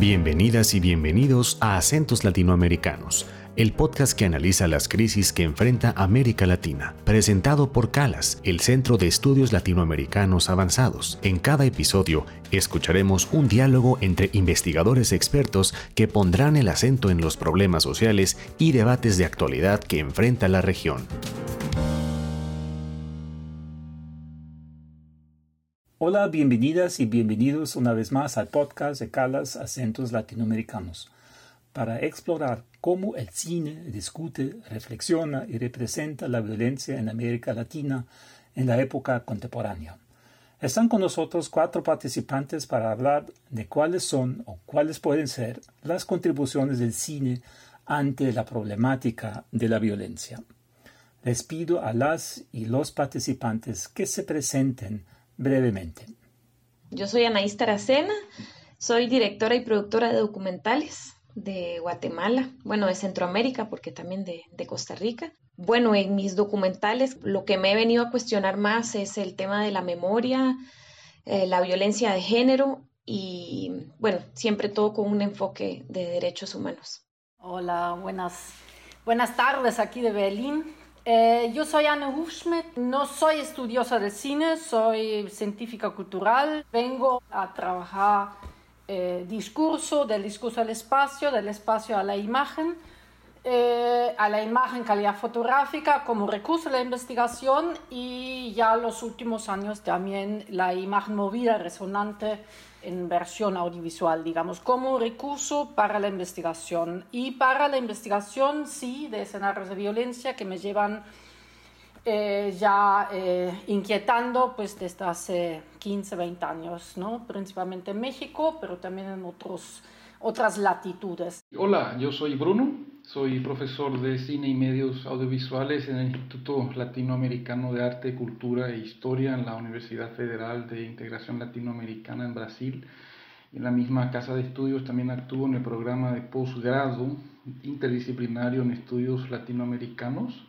Bienvenidas y bienvenidos a Acentos Latinoamericanos, el podcast que analiza las crisis que enfrenta América Latina, presentado por CALAS, el Centro de Estudios Latinoamericanos Avanzados. En cada episodio escucharemos un diálogo entre investigadores expertos que pondrán el acento en los problemas sociales y debates de actualidad que enfrenta la región. Hola, bienvenidas y bienvenidos una vez más al podcast de Calas Acentos Latinoamericanos para explorar cómo el cine discute, reflexiona y representa la violencia en América Latina en la época contemporánea. Están con nosotros cuatro participantes para hablar de cuáles son o cuáles pueden ser las contribuciones del cine ante la problemática de la violencia. Les pido a las y los participantes que se presenten brevemente. Yo soy Anaís Taracena, soy directora y productora de documentales de Guatemala, bueno, de Centroamérica, porque también de, Costa Rica. Bueno, en mis documentales lo que me he venido a cuestionar más es el tema de la memoria, eh, la violencia de género y, bueno, siempre todo con un enfoque de derechos humanos. Hola, buenas, buenas tardes aquí de Berlín. Eh, yo soy Anne Hufschmidt, no soy estudiosa de cine, soy científica cultural. Vengo a trabajar eh, discurso, del discurso al espacio, del espacio a la imagen, eh, a la imagen calidad fotográfica como recurso de la investigación y ya los últimos años también la imagen movida, resonante en versión audiovisual, digamos, como recurso para la investigación. Y para la investigación, sí, de escenarios de violencia que me llevan eh, ya eh, inquietando pues desde hace 15, 20 años, ¿no? principalmente en México, pero también en otros, otras latitudes. Hola, yo soy Bruno, soy profesor de cine y medios audiovisuales en el Instituto Latinoamericano de Arte, Cultura e Historia en la Universidad Federal de Integración Latinoamericana en Brasil. En la misma casa de estudios también actúo en el programa de posgrado interdisciplinario en estudios latinoamericanos,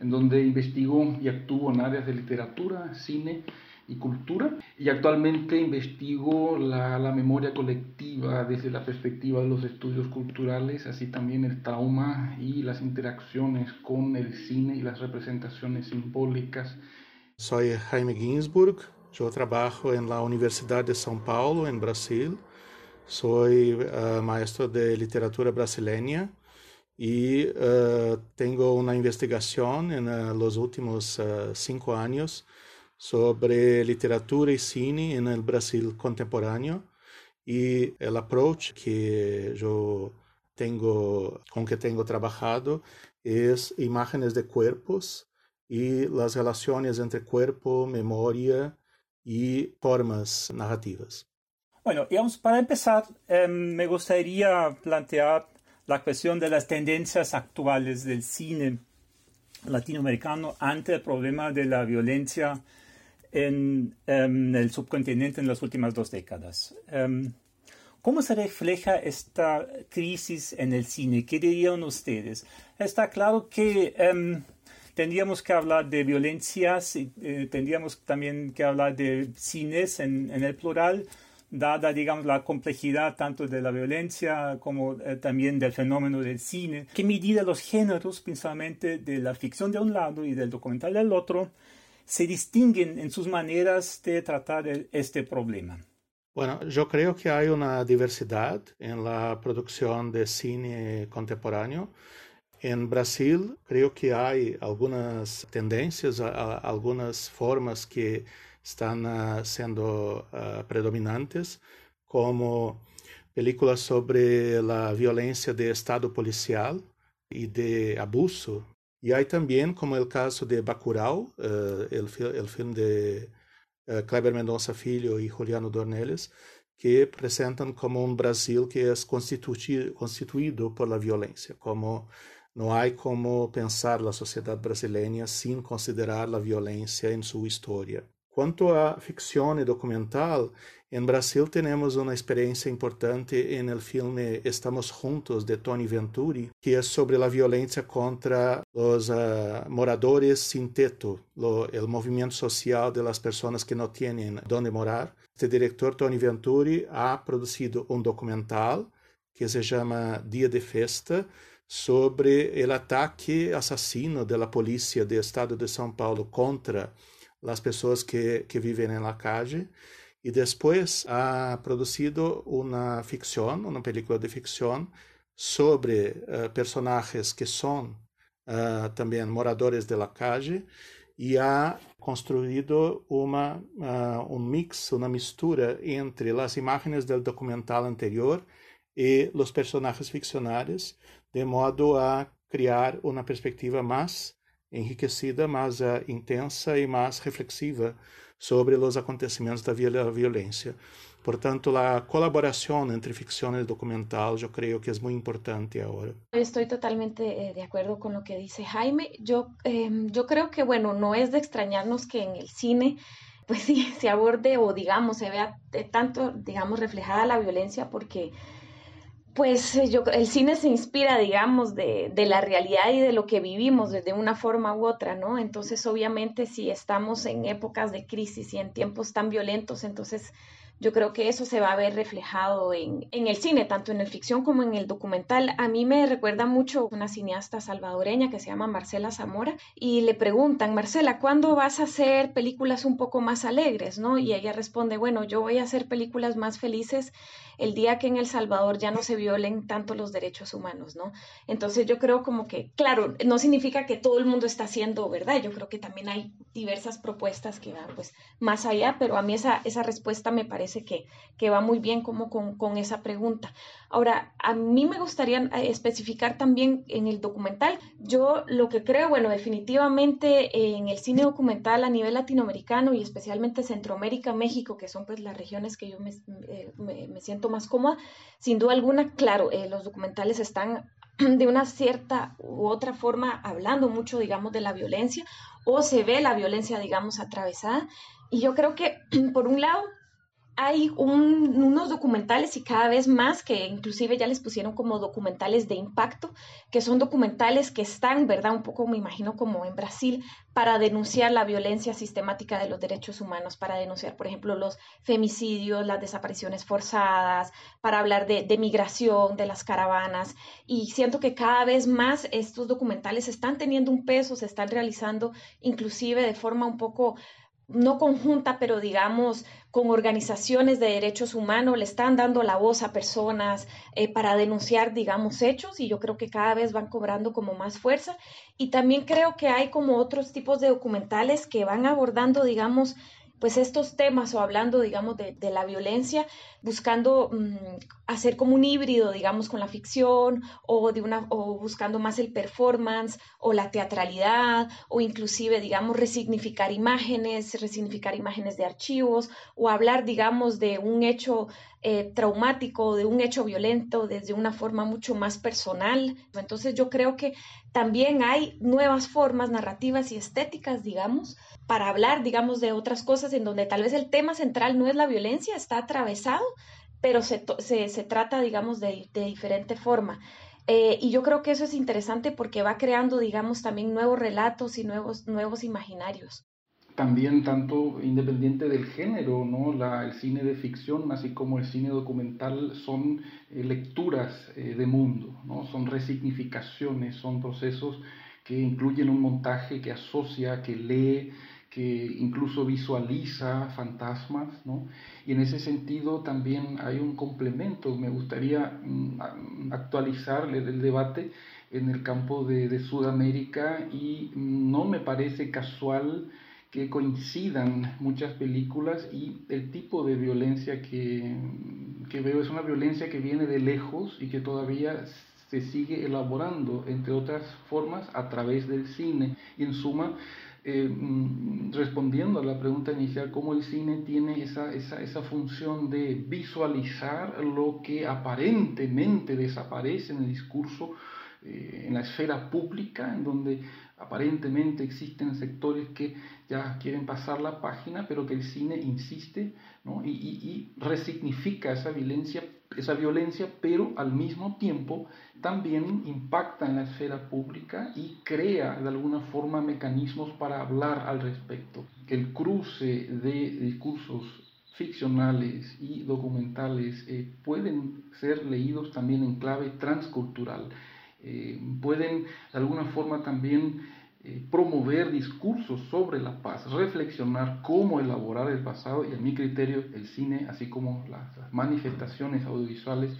en donde investigo y actúo en áreas de literatura, cine y cultura. Y actualmente investigo la, la, memoria colectiva desde la perspectiva de los estudios culturales, así también el trauma y las interacciones con el cine y las representaciones simbólicas. Soy Jaime Ginsburg, yo trabajo en la Universidad de São Paulo, en Brasil. Soy uh, maestro de literatura brasileña y uh, tengo una investigación en uh, los últimos cinco años sobre literatura y cine en el Brasil contemporáneo y el approach que yo tengo, con que tengo trabajado es imágenes de cuerpos y las relaciones entre cuerpo, memoria y formas narrativas. Bueno, para empezar, em, me gustaría plantear la cuestión de las tendencias actuales del cine latinoamericano ante el problema de la violencia en, em, el subcontinente en las últimas dos décadas. Em, ¿Cómo se refleja esta crisis en el cine? ¿Qué dirían ustedes? Está claro que em, tendríamos que hablar de violencias y eh, tendríamos también que hablar de cines en, el plural, dada, digamos, la complejidad tanto de la violencia como eh, también del fenómeno del cine. ¿Qué medida los géneros, principalmente de la ficción de un lado y del documental del otro, se distinguen en sus maneras de tratar este problema? Bueno, yo creo que hay una diversidad en la producción de cine contemporáneo. En Brasil creo que hay algunas tendencias, algunas formas que están uh, siendo uh, predominantes, como películas sobre la violencia de Estado policial y de abuso y hay también, como el caso de Bacurau, uh, el, el, film de uh, Kleber Mendonça Filho y Juliano Dornelles, que presentan como un Brasil que es constituido, constituido por la violencia, como no hay como pensar la sociedad brasileña sin considerar la violencia en su historia. Quanto à ficção e documental, em Brasil temos uma experiência importante no filme Estamos Juntos, de Tony Venturi, que é sobre a violência contra os uh, moradores sem teto, o movimento social de las pessoas que não têm onde morar. Este director, Tony Venturi, ha producido un documental que se llama Dia de Festa, sobre o ataque assassino da polícia do estado de São Paulo contra as pessoas que, que vivem na calle. E depois ha produzido uma ficção, uma película de ficção sobre uh, personagens que são uh, também moradores de la calle e ha construído uma, uh, um mix, uma mistura entre as imagens do documental anterior e os personagens ficcionais, de modo a criar uma perspectiva mais enriquecida, mais uh, intensa e mais reflexiva sobre os acontecimentos da violência. Portanto, a colaboração entre ficção e documental eu creio que é muito importante agora. Estou totalmente eh, de acordo com o que dice Jaime. Eu, eh, eu creio que, bueno, não é de extrañarnos que en el cine pues sí, se aborde o digamos se vea tanto, digamos, reflejada la violencia porque pues eh, yo, el cine se inspira, digamos, de, de, la realidad y de lo que vivimos de una forma u otra, ¿no? Entonces, obviamente, si estamos en épocas de crisis y en tiempos tan violentos, entonces yo creo que eso se va a ver reflejado en, en, el cine, tanto en el ficción como en el documental. A mí me recuerda mucho una cineasta salvadoreña que se llama Marcela Zamora y le preguntan, Marcela, ¿cuándo vas a hacer películas un poco más alegres? ¿no? Y ella responde, bueno, yo voy a hacer películas más felices el día que en El Salvador ya no se violen tanto los derechos humanos, ¿no? Entonces yo creo como que, claro, no significa que todo el mundo está haciendo, ¿verdad? Yo creo que también hay diversas propuestas que van pues más allá, pero a mí esa, esa respuesta me parece que, que va muy bien como con, con esa pregunta. Ahora, a mí me gustaría eh, especificar también en el documental, yo lo que creo, bueno, definitivamente en el cine documental a nivel latinoamericano y especialmente Centroamérica, México, que son pues las regiones que yo me, eh, me, me siento más cómoda, sin duda alguna, claro, eh, los documentales están de una cierta u otra forma hablando mucho, digamos, de la violencia o se ve la violencia, digamos, atravesada. Y yo creo que, por un lado, hay unos documentales y cada vez más que inclusive ya les pusieron como documentales de impacto, que son documentales que están, ¿verdad? Un poco me imagino como en Brasil, para denunciar la violencia sistemática de los derechos humanos, para denunciar, por ejemplo, los femicidios, las desapariciones forzadas, para hablar de, de migración, de las caravanas. Y siento que cada vez más estos documentales están teniendo un peso, se están realizando inclusive de forma un poco no conjunta, pero digamos con organizaciones de derechos humanos, le están dando la voz a personas eh, para denunciar, digamos, hechos y yo creo que cada vez van cobrando como más fuerza. Y también creo que hay como otros tipos de documentales que van abordando, digamos, pues estos temas o hablando, digamos, de, de la violencia, buscando mmm, hacer como un híbrido, digamos, con la ficción o, de una, o buscando más el performance o la teatralidad o inclusive, digamos, resignificar imágenes, resignificar imágenes de archivos o hablar, digamos, de un hecho eh, traumático, de un hecho violento desde una forma mucho más personal. Entonces yo creo que también hay nuevas formas narrativas y estéticas, digamos, para hablar, digamos, de otras cosas en donde tal vez el tema central no es la violencia, está atravesado, pero se, se, trata, digamos, de, de diferente forma. Eh, y yo creo que eso es interesante porque va creando, digamos, también nuevos relatos y nuevos, nuevos imaginarios. También tanto independiente del género, ¿no? El cine de ficción, así como el cine documental, son eh, lecturas eh, de mundo, ¿no? Son resignificaciones, son procesos que incluyen un montaje que asocia, que lee, que incluso visualiza fantasmas, ¿no? Y en ese sentido también hay un complemento. Me gustaría mm, actualizar el debate en el campo de, de Sudamérica y no me parece casual que coincidan muchas películas y el tipo de violencia que, que veo es una violencia que viene de lejos y que todavía se sigue elaborando, entre otras formas, a través del cine. Y en suma, eh, mm, respondiendo a la pregunta inicial, cómo el cine tiene esa, esa, esa, función de visualizar lo que aparentemente desaparece en el discurso, eh, en la esfera pública, en donde aparentemente existen sectores que ya quieren pasar la página, pero que el cine insiste ¿no? y, y, y resignifica esa violencia esa violencia, pero al mismo tiempo también impacta en la esfera pública y crea de alguna forma mecanismos para hablar al respecto. El cruce de discursos ficcionales y documentales eh, pueden ser leídos también en clave transcultural. Eh, pueden de alguna forma también eh, promover discursos sobre la paz, reflexionar cómo elaborar el pasado y a mi criterio el cine, así como las, manifestaciones audiovisuales,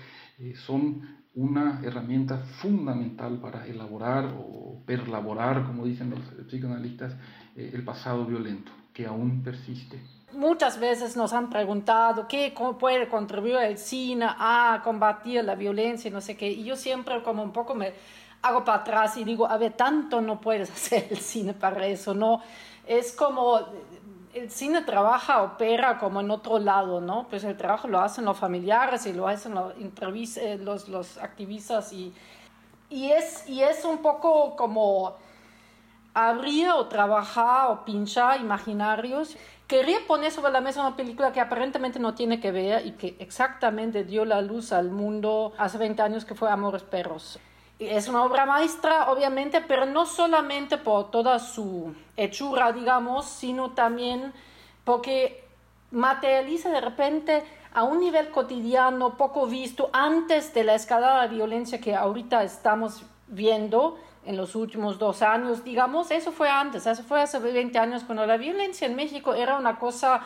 son una herramienta fundamental para elaborar o perlaborar, como dicen los psicoanalistas, el pasado violento que aún persiste. Muchas veces nos han preguntado qué puede contribuir el cine a combatir la violencia y no sé qué. Y yo siempre como un poco me hago para atrás y digo, a ver, tanto no puedes hacer el cine para eso, ¿no? Es como, el cine trabaja, opera como en otro lado, ¿no? Pues el trabajo lo hacen los familiares y lo hacen los, eh, los, los activistas y, y, es, y es un poco como abrir o trabajar o pinchar imaginarios Quería poner sobre la mesa una película que aparentemente no tiene que ver y que exactamente dio la luz al mundo hace 20 años, que fue Amores Perros. Es una obra maestra, obviamente, pero no solamente por toda su hechura, digamos, sino también porque materializa de repente a un nivel cotidiano poco visto antes de la escalada de violencia que ahorita estamos viendo en los últimos dos años, digamos, eso fue antes, eso fue hace 20 años cuando la violencia en México era una cosa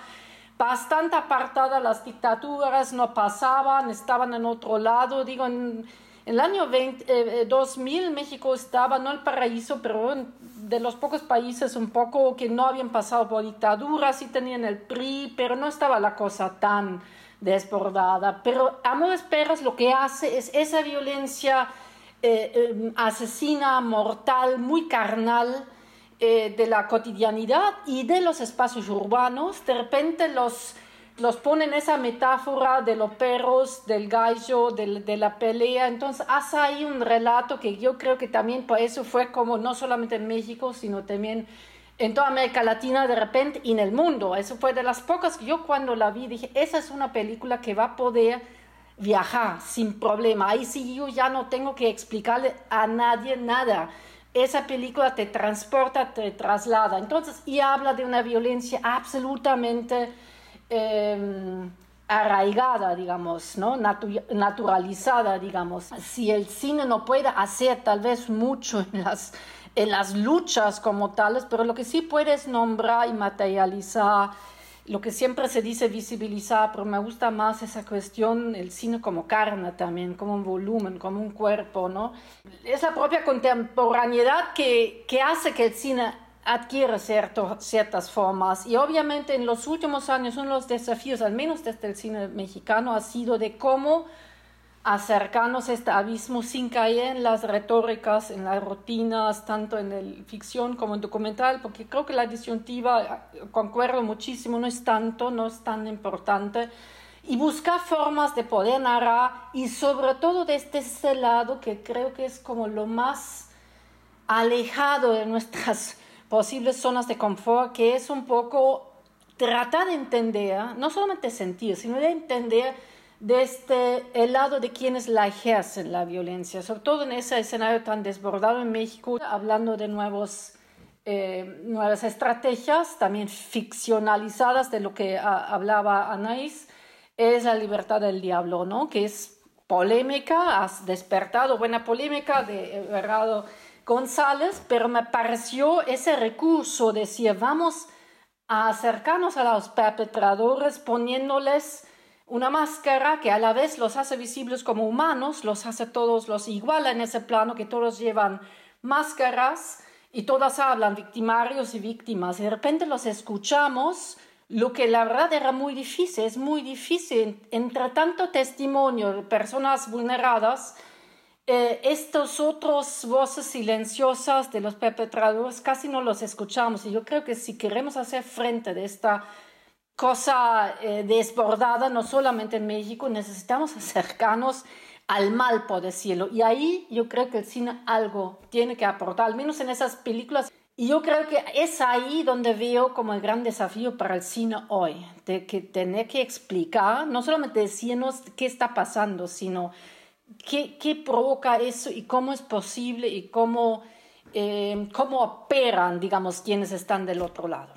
bastante apartada, las dictaduras no pasaban, estaban en otro lado, digo, en, el año 20, 2000 eh, México estaba, no el paraíso, pero de los pocos países un poco que no habían pasado por dictaduras, sí tenían el PRI, pero no estaba la cosa tan desbordada. Pero Amores Perros lo que hace es esa violencia eh, em, asesina, mortal, muy carnal eh, de la cotidianidad y de los espacios urbanos, de repente los, los pone en esa metáfora de los perros, del gallo, de, la pelea. Entonces hace ahí un relato que yo creo que también por eso fue como no solamente en México, sino también en toda América Latina de repente y en el mundo. Eso fue de las pocas que yo cuando la vi dije, esa es una película que va a poder viajar sin problema. Ahí sí yo ya no tengo que explicarle a nadie nada. Esa película te transporta, te traslada. Entonces, y habla de una violencia absolutamente em, arraigada, digamos, ¿no? naturalizada, digamos. Si el cine no puede hacer tal vez mucho en las, en las luchas como tales, pero lo que sí puede es nombrar y materializar lo que siempre se dice visibilizar, pero me gusta más esa cuestión, el cine como carne también, como un volumen, como un cuerpo, ¿no? Es la propia contemporaneidad que, que hace que el cine adquiera cierto, ciertas formas. Y obviamente en los últimos años uno de los desafíos, al menos desde el cine mexicano, ha sido de cómo acercarnos a este abismo sin caer en las retóricas, en las rutinas, tanto en el ficción como en documental, porque creo que la disyuntiva, concuerdo muchísimo, no es tanto, no es tan importante, y buscar formas de poder narrar y sobre todo desde ese lado que creo que es como lo más alejado de nuestras posibles zonas de confort, que es un poco tratar de entender, no solamente sentir, sino de entender desde el lado de quienes la ejercen la violencia, sobre todo en ese escenario tan desbordado en México, hablando de nuevos, eh, nuevas estrategias, también ficcionalizadas de lo que hablaba Anaís, es la libertad del diablo, ¿no? que es polémica, has despertado buena polémica de Everardo González, pero me pareció ese recurso de decir, vamos a acercarnos a los perpetradores poniéndoles una máscara que a la vez los hace visibles como humanos, los hace todos, los iguala en ese plano, que todos llevan máscaras y todas hablan victimarios y víctimas. De repente los escuchamos, lo que la verdad era muy difícil, es muy difícil entre tanto testimonio de personas vulneradas, eh, estos otros voces silenciosas de los perpetradores casi no los escuchamos. Y yo creo que si queremos hacer frente de esta cosa eh, desbordada, no solamente en México, necesitamos acercarnos al mal, por decirlo. Y ahí yo creo que el cine algo tiene que aportar, al menos en esas películas. Y yo creo que es ahí donde veo como el gran desafío para el cine hoy, de que tener que explicar, no solamente decirnos qué está pasando, sino qué, qué provoca eso y cómo es posible y cómo, eh, cómo operan, digamos, quienes están del otro lado.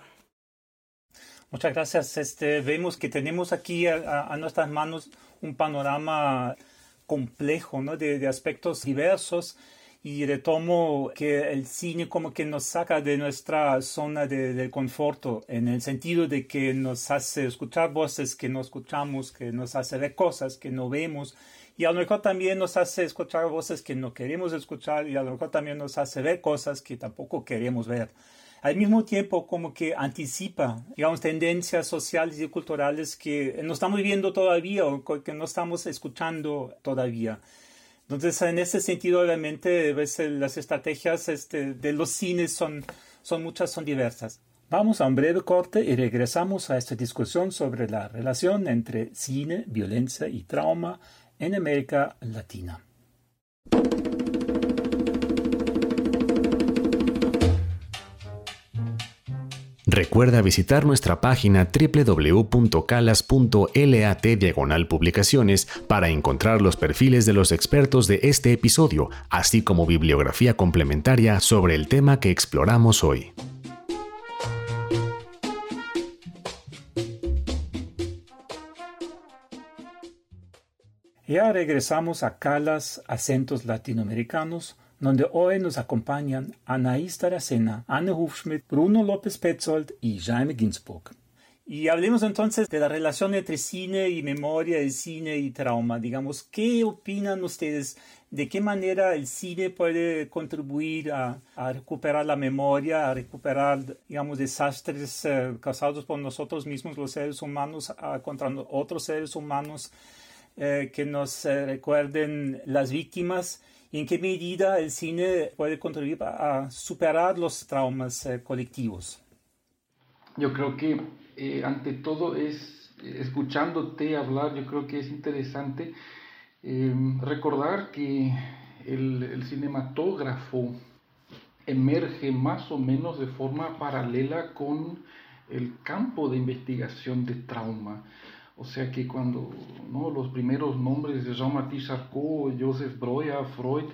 Muchas gracias. Este, vemos que tenemos aquí a, nuestras manos un panorama complejo ¿no? de, de aspectos diversos y retomo que el cine como que nos saca de nuestra zona de, de, conforto, en el sentido de que nos hace escuchar voces que no escuchamos, que nos hace ver cosas que no vemos, y a lo mejor también nos hace escuchar voces que no queremos escuchar, y a lo mejor también nos hace ver cosas que tampoco queremos ver. Al mismo tiempo, como que anticipa, digamos, tendencias sociales y culturales que no estamos viendo todavía o que no estamos escuchando todavía. Entonces, en ese sentido, obviamente, las estrategias este, de los cines son, son muchas, son diversas. Vamos a un breve corte y regresamos a esta discusión sobre la relación entre cine, violencia y trauma en América Latina. Recuerda visitar nuestra página www.calas.lat diagonal publicaciones para encontrar los perfiles de los expertos de este episodio, así como bibliografía complementaria sobre el tema que exploramos hoy. Ya regresamos a Calas Acentos Latinoamericanos donde hoy nos acompañan Anaís Taracena, Anne Hufschmidt, Bruno López Petzold y Jaime Ginsburg. Y hablemos entonces de la relación entre cine y memoria, el cine y trauma. Digamos, ¿qué opinan ustedes? ¿De qué manera el cine puede contribuir a, recuperar la memoria, a recuperar, digamos, desastres eh, causados por nosotros mismos, los seres humanos, contra otros seres humanos eh, que nos eh, recuerden las víctimas? En qué medida el cine puede contribuir a superar los traumas eh, colectivos. Yo creo que eh, ante todo es, escuchándote hablar, yo creo que es interesante em, recordar que el, el cinematógrafo emerge más o menos de forma paralela con el campo de investigación de trauma. O sea que cuando ¿no? los primeros nombres de Jean-Martin Charcot, Joseph Breuer, Freud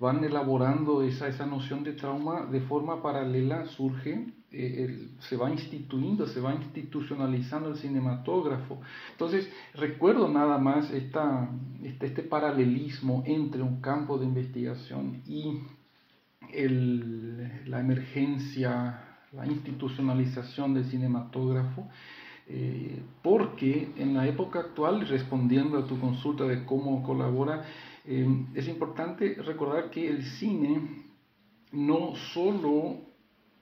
van elaborando esa, esa noción de trauma de forma paralela, surge, eh, se va instituyendo, se va institucionalizando el cinematógrafo. Entonces, recuerdo nada más esta, este, este paralelismo entre un campo de investigación y el, la emergencia, la institucionalización del cinematógrafo eh, porque en la época actual, respondiendo a tu consulta de cómo colabora, eh, es importante recordar que el cine no solo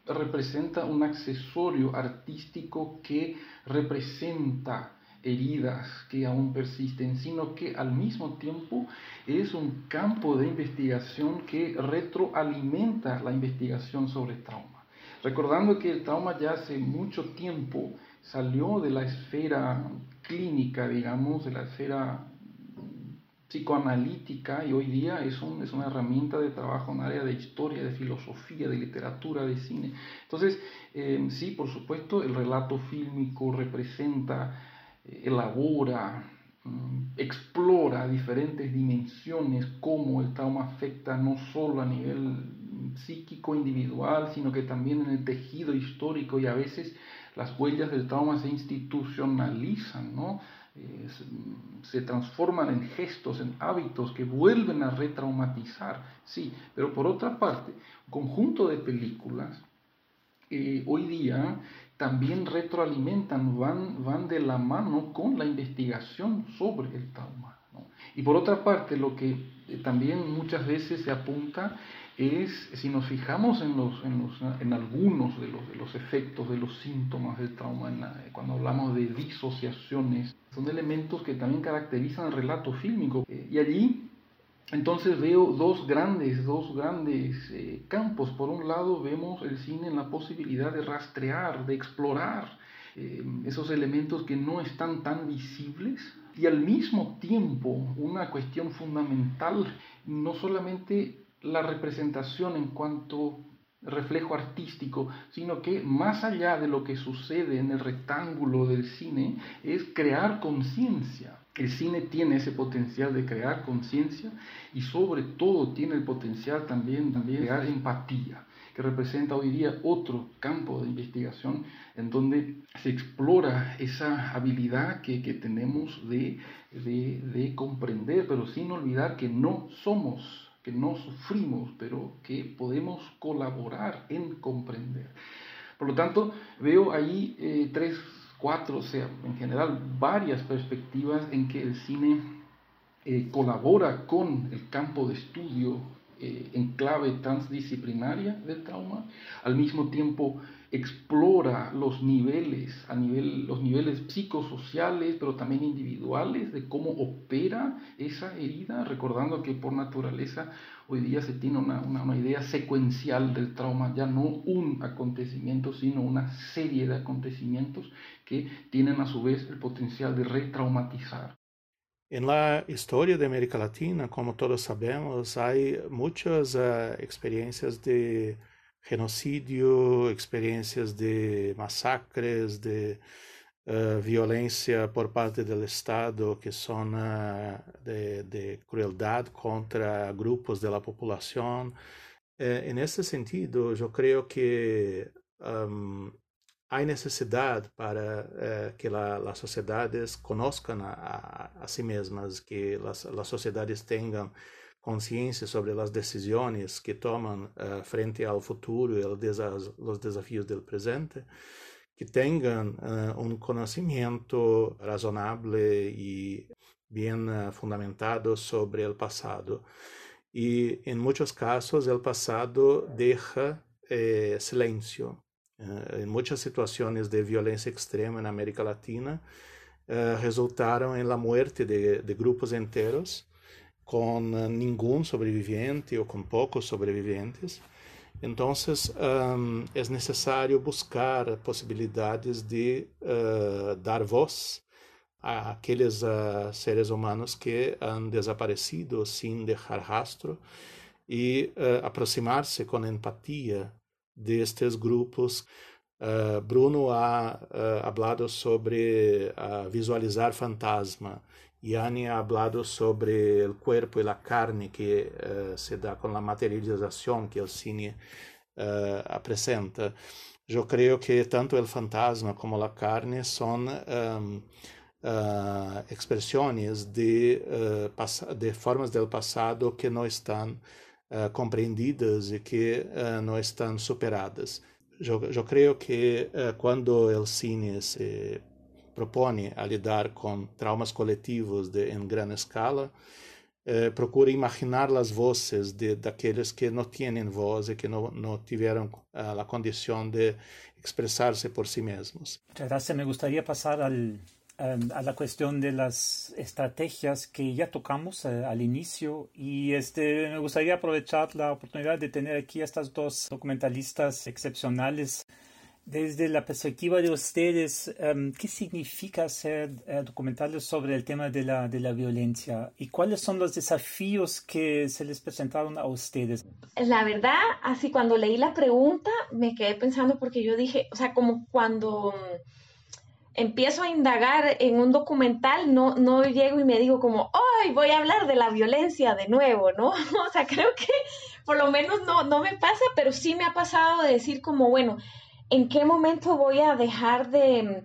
representa un accesorio artístico que representa heridas que aún persisten, sino que al mismo tiempo es un campo de investigación que retroalimenta la investigación sobre trauma. Recordando que el trauma ya hace mucho tiempo salió de la esfera clínica, digamos, de la esfera psicoanalítica y hoy día es, es una herramienta de trabajo en área de historia, de filosofía, de literatura, de cine. Entonces, eh, sí, por supuesto, el relato fílmico representa, eh, elabora, mm, explora diferentes dimensiones, cómo el trauma afecta no solo a nivel psíquico individual, sino que también en el tejido histórico y a veces las huellas del trauma se institucionalizan, ¿no? Eh, se, transforman en gestos, en hábitos que vuelven a retraumatizar, sí, pero por otra parte, un conjunto de películas eh, hoy día también retroalimentan, van, van de la mano con la investigación sobre el trauma. ¿no? Y por otra parte, lo que eh, también muchas veces se apunta es, si nos fijamos en, los, en, los, en algunos de los, de los, efectos, de los síntomas del trauma, cuando hablamos de disociaciones, son elementos que también caracterizan el relato fílmico. Eh, y allí, entonces veo dos grandes, dos grandes eh, campos. Por un lado, vemos el cine en la posibilidad de rastrear, de explorar eh, esos elementos que no están tan visibles. Y al mismo tiempo, una cuestión fundamental, no solamente la representación en cuanto reflejo artístico, sino que más allá de lo que sucede en el rectángulo del cine, es crear conciencia. El cine tiene ese potencial de crear conciencia y sobre todo tiene el potencial también, de crear empatía, que representa hoy día otro campo de investigación en donde se explora esa habilidad que, que tenemos de, de, de comprender, pero sin olvidar que no somos que no sufrimos, pero que podemos colaborar en comprender. Por lo tanto, veo ahí eh, tres, cuatro, o sea, en general varias perspectivas en que el cine eh, colabora con el campo de estudio eh, en clave transdisciplinaria del trauma, al mismo tiempo explora los niveles, a nivel, los niveles psicosociales, pero también individuales, de cómo opera esa herida, recordando que por naturaleza hoy día se tiene una, una, idea secuencial del trauma, ya no un acontecimiento, sino una serie de acontecimientos que tienen a su vez el potencial de retraumatizar. En la historia de América Latina, como todos sabemos, hay muchas uh, experiencias de genocidio, experiencias de masacres, de uh, violência por parte do Estado que são uh, de, de, crueldade contra grupos da população. Eh, en ese sentido, eu creio que um, há necessidade para que as sociedades conozcan a, a, a si mesmas, que as sociedades tenham consciência sobre as decisões que tomam uh, frente ao futuro e aos desafios do presente, que tenham uh, um conhecimento razonável e bem uh, fundamentado sobre o passado. E em muitos casos, o passado deixa eh, silêncio. Uh, em muitas situações de violência extrema na América Latina, resultaram em la muerte de, de grupos inteiros com nenhum sobrevivente ou com poucos sobreviventes. Então, um, é necessário buscar possibilidades de uh, dar voz àqueles uh, seres humanos que han desaparecido sem deixar rastro e uh, aproximar-se com empatia destes grupos. Bruno ha falado sobre visualizar fantasma Yanni ha hablado sobre el cuerpo y la carne que uh, se da con la materialización que el cine uh, presenta. Yo creo que tanto el fantasma como la carne son um, uh, expresiones de, de formas del pasado que no están compreendidas y que no están superadas. Yo, yo creo que cuando el cine se propone a lidar com traumas coletivos de, em grande escala, eh, procura imaginar as vozes de daqueles que não têm voz e que não, não tiveram uh, a condição de expressar-se por si mesmos. Gracias. Me gustaría pasar al, a la cuestión de las estrategias que ya tocamos uh, al inicio y este, me gustaría aprovechar la oportunidad de tener aquí a estas dos documentalistas excepcionales desde la perspectiva de ustedes, em, ¿qué significa hacer eh, documentales sobre el tema de la, de la violencia? ¿Y cuáles son los desafíos que se les presentaron a ustedes? La verdad, así cuando leí la pregunta, me quedé pensando porque yo dije, o sea, como cuando empiezo a indagar en un documental, no, no llego y me digo como, ¡ay, voy a hablar de la violencia de nuevo! ¿no? o sea, creo que por lo menos no, no me pasa, pero sí me ha pasado de decir como, bueno, en qué momento voy a dejar de,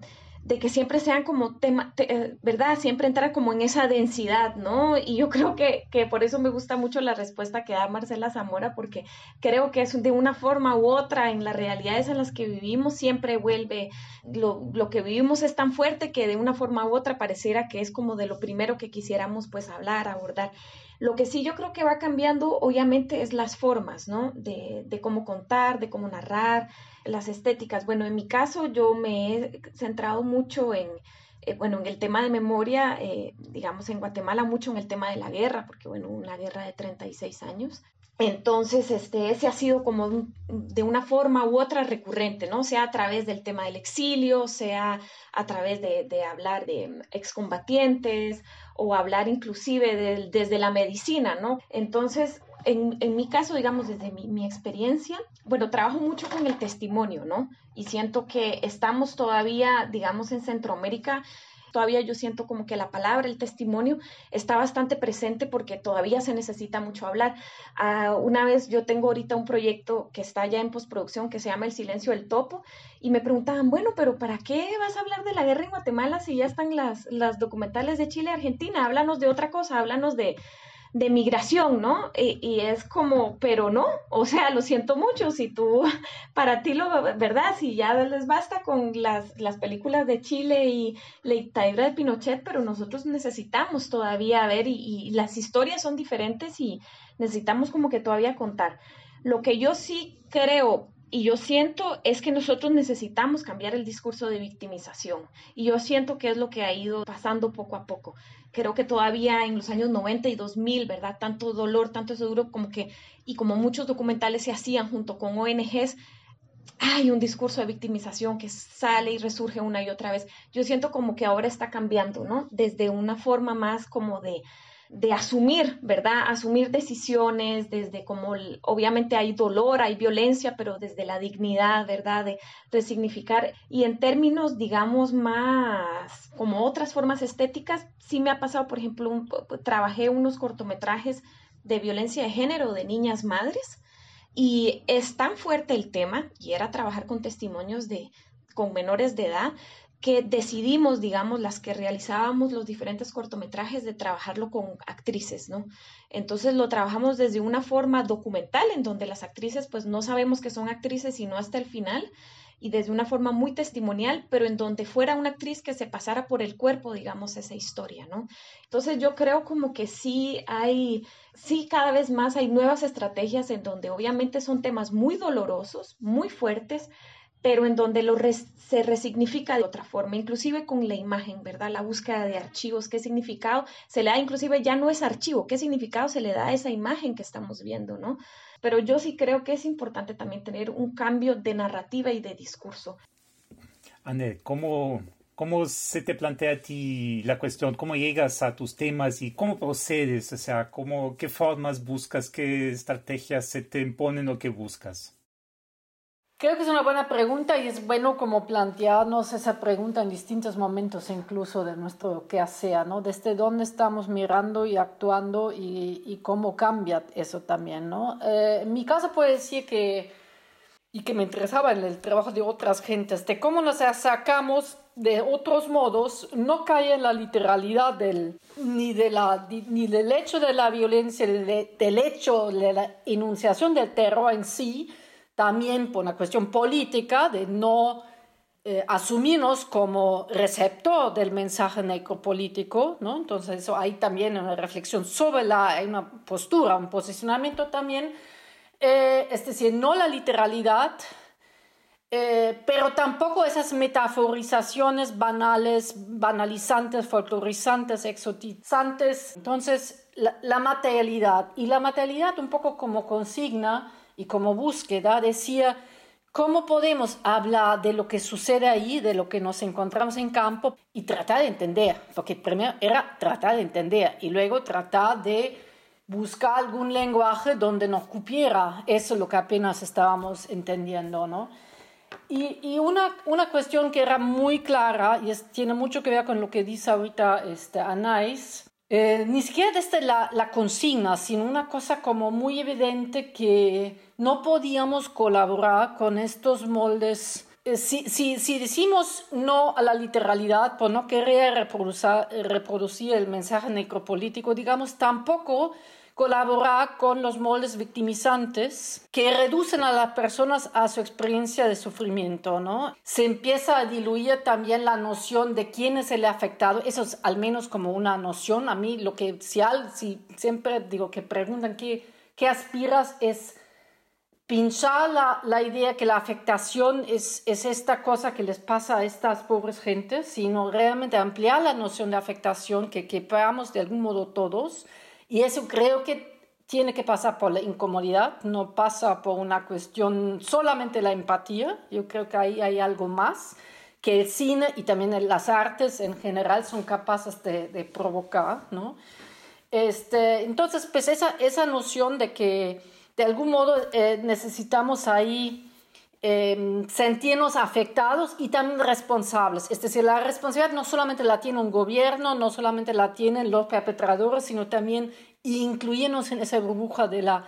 que siempre sean como tema, eh, ¿verdad? Siempre entrar como en esa densidad, ¿no? Y yo creo que, por eso me gusta mucho la respuesta que da Marcela Zamora, porque creo que es de una forma u otra en las realidades en las que vivimos, siempre vuelve, lo, lo que vivimos es tan fuerte que de una forma u otra pareciera que es como de lo primero que quisiéramos pues hablar, abordar. Lo que sí yo creo que va cambiando, obviamente, es las formas, ¿no? De, de cómo contar, de cómo narrar, las estéticas. Bueno, en mi caso yo me he centrado mucho en, eh, bueno, en el tema de memoria, eh, digamos en Guatemala mucho en el tema de la guerra, porque bueno, una guerra de 36 años. Entonces, este, ese ha sido como de una forma u otra recurrente, ¿no? Sea a través del tema del exilio, sea a través de, de hablar de excombatientes o hablar inclusive desde la medicina, ¿no? Entonces, en, en, mi caso, digamos, desde mi, mi, experiencia, bueno, trabajo mucho con el testimonio, ¿no? Y siento que estamos todavía, digamos, en Centroamérica Todavía yo siento como que la palabra, el testimonio está bastante presente porque todavía se necesita mucho hablar. Ah, una vez yo tengo ahorita un proyecto que está ya en postproducción que se llama El silencio del topo y me preguntaban, bueno, pero ¿para qué vas a hablar de la guerra en Guatemala si ya están las, las documentales de Chile y Argentina? Háblanos de otra cosa, háblanos de de migración, ¿no? Y, es como, pero no, o sea, lo siento mucho, si tú, para ti lo, ¿verdad? Si ya les basta con las, las películas de Chile y la dictadura de Pinochet, pero nosotros necesitamos todavía ver y, y las historias son diferentes y necesitamos como que todavía contar. Lo que yo sí creo y yo siento es que nosotros necesitamos cambiar el discurso de victimización. Y yo siento que es lo que ha ido pasando poco a poco. Creo que todavía en los años 90 y 2000, ¿verdad? Tanto dolor, tanto eso duro, como que, y como muchos documentales se hacían junto con ONGs, hay un discurso de victimización que sale y resurge una y otra vez. Yo siento como que ahora está cambiando, ¿no? Desde una forma más como de, de asumir, ¿verdad? Asumir decisiones desde como, obviamente hay dolor, hay violencia, pero desde la dignidad, ¿verdad? De resignificar. Y en términos, digamos, más como otras formas estéticas, sí me ha pasado, por ejemplo, trabajé unos cortometrajes de violencia de género de niñas madres y es tan fuerte el tema, y era trabajar con testimonios de con menores de edad, que decidimos, digamos, las que realizábamos los diferentes cortometrajes, de trabajarlo con actrices, ¿no? Entonces lo trabajamos desde una forma documental, en donde las actrices, pues no sabemos que son actrices sino hasta el final, y desde una forma muy testimonial, pero en donde fuera una actriz que se pasara por el cuerpo, digamos, esa historia, ¿no? Entonces yo creo como que sí hay, sí cada vez más hay nuevas estrategias en donde obviamente son temas muy dolorosos, muy fuertes, pero en donde lo se resignifica de otra forma, inclusive con la imagen, ¿verdad? La búsqueda de archivos, qué significado se le da, inclusive ya no es archivo, qué significado se le da a esa imagen que estamos viendo, ¿no? Pero yo sí creo que es importante también tener un cambio de narrativa y de discurso. Ande, ¿cómo, ¿cómo se te plantea a ti la cuestión? ¿Cómo llegas a tus temas y cómo procedes? O sea, ¿cómo, ¿qué formas buscas? ¿Qué estrategias se te imponen o qué buscas? Creo que es una buena pregunta y es bueno como plantearnos esa pregunta en distintos momentos incluso de nuestro quehacer, ¿no? Desde dónde estamos mirando y actuando y, cómo cambia eso también, ¿no? Eh, en mi caso puedo decir que, y que me interesaba en el trabajo de otras gentes, de cómo nos sacamos de otros modos, no cae en la literalidad del, ni, de la, ni del hecho de la violencia, del hecho de la enunciación del terror en sí, también por una cuestión política de no eh, asumirnos como receptor del mensaje necropolítico, ¿no? Entonces eso hay también una reflexión sobre la, una postura, un posicionamiento también, eh, es decir, no la literalidad, eh, pero tampoco esas metaforizaciones banales, banalizantes, folclorizantes, exotizantes. Entonces, la materialidad. Y la materialidad un poco como consigna y como búsqueda decía, ¿cómo podemos hablar de lo que sucede ahí, de lo que nos encontramos en campo y tratar de entender? Porque primero era tratar de entender y luego tratar de buscar algún lenguaje donde nos cupiera eso lo que apenas estábamos entendiendo, ¿no? Y, y una, una, cuestión que era muy clara y tiene mucho que ver con lo que dice ahorita este, Anais, eh, ni siquiera desde la, la, consigna, sino una cosa como muy evidente que no podíamos colaborar con estos moldes. Eh, si, si, si, decimos no a la literalidad por no querer reproducir el mensaje necropolítico, digamos, tampoco colaborar con los moldes victimizantes que reducen a las personas a su experiencia de sufrimiento, ¿no? Se empieza a diluir también la noción de quién es el afectado, eso es al menos como una noción. A mí lo que si, si siempre digo que preguntan qué, qué aspiras es pinchar la, la, idea que la afectación es, es esta cosa que les pasa a estas pobres gentes, sino realmente ampliar la noción de afectación que, que de algún modo todos y eso creo que tiene que pasar por la incomodidad, no pasa por una cuestión solamente la empatía. Yo creo que ahí hay algo más que el cine y también las artes en general son capaces de, de provocar, ¿no? Este, entonces, pues esa, esa noción de que de algún modo eh, necesitamos ahí eh, sentirnos afectados y también responsables. Es decir, la responsabilidad no solamente la tiene un gobierno, no solamente la tienen los perpetradores, sino también incluirnos en esa burbuja de la,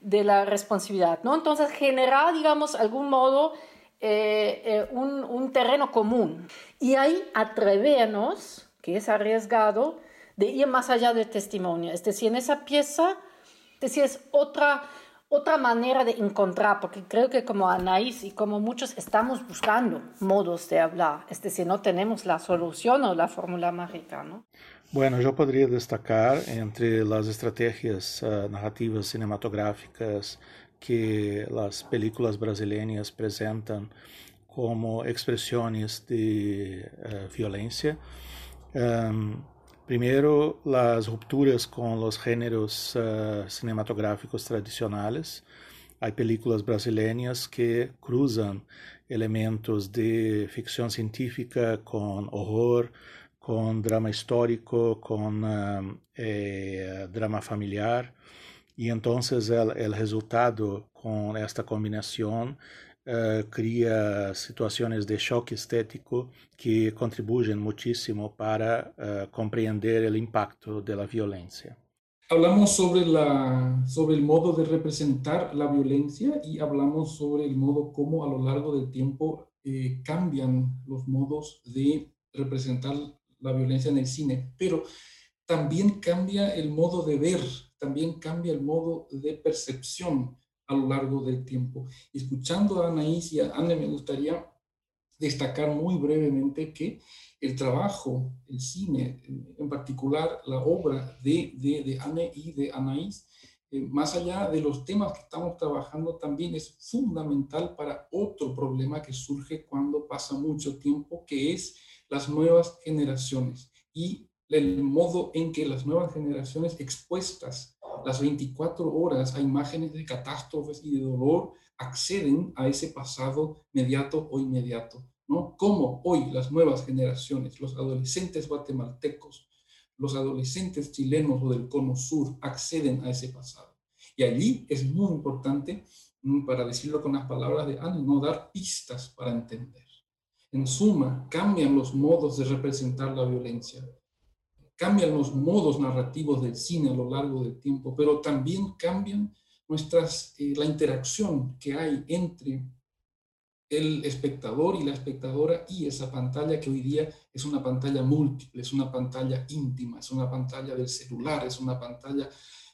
de la responsabilidad. ¿no? Entonces, generar, digamos, algún modo eh, eh, un, un, terreno común. Y ahí atrevernos, que es arriesgado, de ir más allá del testimonio. Es decir, en esa pieza, es decir, es otra otra manera de encontrar, porque creo que como Anaís y como muchos estamos buscando modos de hablar, es decir, no tenemos la solución o la fórmula mágica, ¿no? Bueno, yo podría destacar entre las estrategias uh, narrativas cinematográficas que las películas brasileñas presentan como expresiones de uh, violencia. Um, Primero, las rupturas con los géneros uh, cinematográficos tradicionales. Hay películas brasileñas que cruzan elementos de ficción científica con horror, con drama histórico, con uh, eh, drama familiar. Entonces el, el resultado con esta combinación uh, cria situações de choque estético que contribuem muchísimo para uh, compreender o impacto da violência. Hablamos sobre, la, sobre el modo de representar la violencia y hablamos sobre el modo como a lo largo del tiempo eh, cambian los modos de representar la violencia en el cine, pero también cambia el modo de ver, también cambia el modo de percepción a lo largo del tiempo. Escuchando a Anaís y a Anne, me gustaría destacar muy brevemente que el trabajo, el cine, en particular la obra de, de, de Anne y de Anaís, eh, más allá de los temas que estamos trabajando, también es fundamental para otro problema que surge cuando pasa mucho tiempo, que es las nuevas generaciones y el modo en que las nuevas generaciones expuestas las 24 horas a imágenes de catástrofes y de dolor acceden a ese pasado mediato o inmediato, ¿no? Cómo hoy las nuevas generaciones, los adolescentes guatemaltecos, los adolescentes chilenos o del cono sur acceden a ese pasado. Y allí es muy importante, mm, para decirlo con las palabras de Anne, no dar pistas para entender. En suma, cambian los modos de representar la violencia cambian los modos narrativos del cine a lo largo del tiempo, pero también cambian nuestras, eh, la interacción que hay entre el espectador y la espectadora y esa pantalla que hoy día es una pantalla múltiple, es una pantalla íntima, es una pantalla del celular, es una pantalla,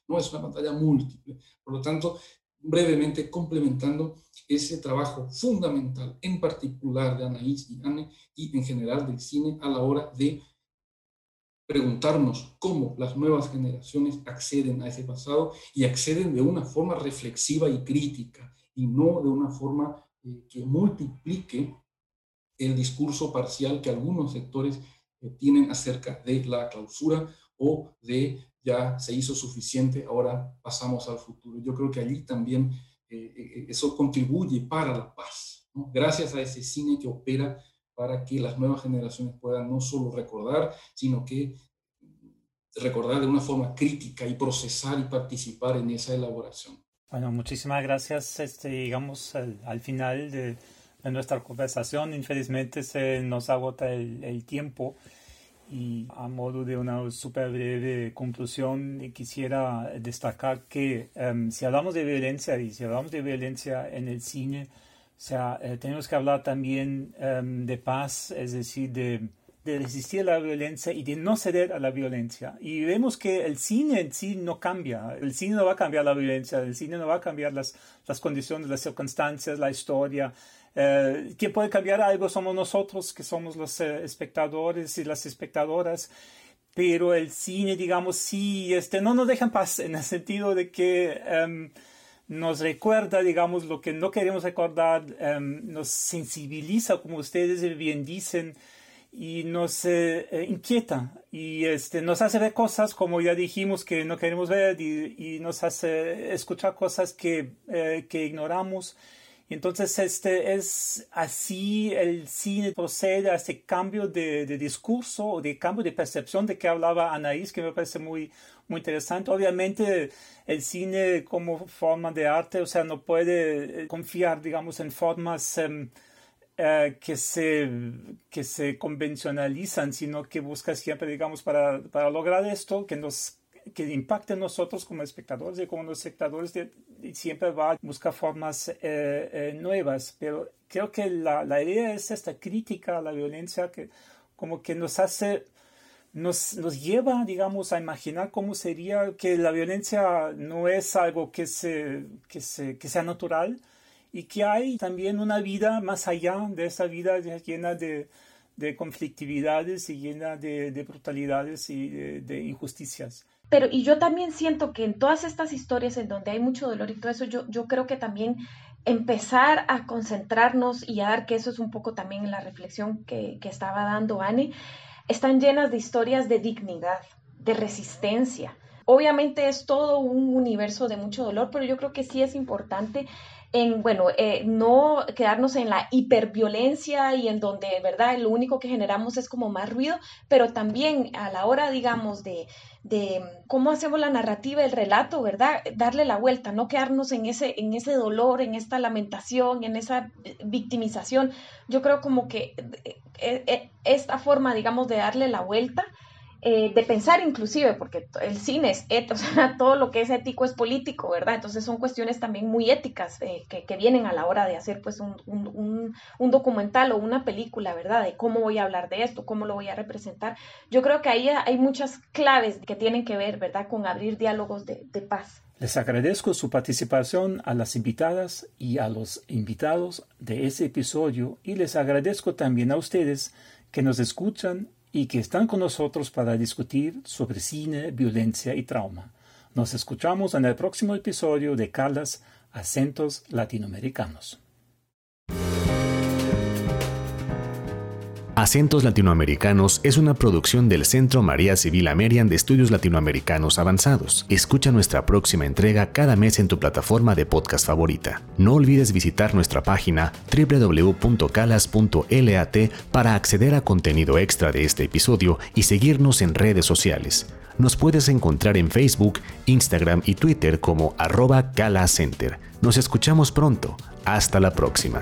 no es una pantalla múltiple. Por lo tanto, brevemente complementando ese trabajo fundamental, en particular de Anaís y Anne y en general del cine a la hora de preguntarnos cómo las nuevas generaciones acceden a ese pasado y acceden de una forma reflexiva y crítica y no de una forma eh, que multiplique el discurso parcial que algunos sectores eh, tienen acerca de la clausura o de ya se hizo suficiente, ahora pasamos al futuro. Yo creo que allí también eh, eso contribuye para la paz, gracias a ese cine que opera para que las nuevas generaciones puedan no solo recordar, sino que recordar de una forma crítica y procesar y participar en esa elaboración. Bueno, muchísimas gracias. Este, digamos, al, final de, nuestra conversación, infelizmente se nos agota el, tiempo y a modo de una súper breve conclusión quisiera destacar que em, si hablamos de violencia y si hablamos de violencia en el cine, o sea, eh, tenemos que hablar también em, de paz, es decir, de, de, resistir la violencia y de no ceder a la violencia. Y vemos que el cine en sí no cambia. El cine no va a cambiar la violencia, el cine no va a cambiar las, las condiciones, las circunstancias, la historia. Eh, quien puede cambiar algo somos nosotros, que somos los eh, espectadores y las espectadoras pero el cine, digamos, sí, este, no nos deja en paz en el sentido de que em, nos recuerda, digamos, lo que no queremos recordar, em, nos sensibiliza, como ustedes bien dicen, y nos eh, eh, inquieta y este, nos hace ver cosas, como ya dijimos, que no queremos ver y, nos hace escuchar cosas que, eh, que ignoramos Entonces, este es así el cine procede a este cambio de, discurso o de cambio de percepción de que hablaba Anaís, que me parece muy, muy interesante. Obviamente, el cine como forma de arte, o sea, no puede eh, confiar, digamos, en formas em, eh, que, se, que se convencionalizan, sino que busca siempre, digamos, para, para lograr esto, que nos que impacte en nosotros como espectadores y como los espectadores siempre va a buscar formas eh, eh, nuevas, pero creo que la, la, idea es esta crítica a la violencia que como que nos hace, nos, nos lleva, digamos, a imaginar cómo sería que la violencia no es algo que, se, que, se, que sea natural y que hay también una vida más allá de esa vida llena de, de conflictividades y llena de, de brutalidades y de injusticias. Pero y yo también siento que en todas estas historias en donde hay mucho dolor y todo eso, yo, yo creo que también empezar a concentrarnos y a dar que eso es un poco también la reflexión que, que estaba dando Anne, están llenas de historias de dignidad, de resistencia. Obviamente es todo un universo de mucho dolor, pero yo creo que sí es importante en, bueno, eh, no quedarnos en la hiperviolencia y en donde, ¿verdad? Lo único que generamos es como más ruido, pero también a la hora, digamos, de, de cómo hacemos la narrativa, el relato, ¿verdad? Darle la vuelta, no quedarnos en ese, en ese dolor, en esta lamentación, en esa victimización. Yo creo como que eh, eh, esta forma, digamos, de darle la vuelta, eh, de pensar inclusive, porque el cine es ético, o sea, todo lo que es ético es político, ¿verdad? Entonces son cuestiones también muy éticas eh, que, vienen a la hora de hacer pues un, un, documental o una película, ¿verdad? De cómo voy a hablar de esto, cómo lo voy a representar. Yo creo que ahí hay muchas claves que tienen que ver, ¿verdad? Con abrir diálogos de, de paz. Les agradezco su participación a las invitadas y a los invitados de ese episodio y les agradezco también a ustedes que nos escuchan y que están con nosotros para discutir sobre cine, violencia y trauma. Nos escuchamos en el próximo episodio de Calas Acentos Latinoamericanos. Acentos Latinoamericanos es una producción del Centro María Civil Amerian de Estudios Latinoamericanos Avanzados. Escucha nuestra próxima entrega cada mes en tu plataforma de podcast favorita. No olvides visitar nuestra página www.calas.lat para acceder a contenido extra de este episodio y seguirnos en redes sociales. Nos puedes encontrar en Facebook, Instagram y Twitter como arroba Calacenter. Nos escuchamos pronto. Hasta la próxima.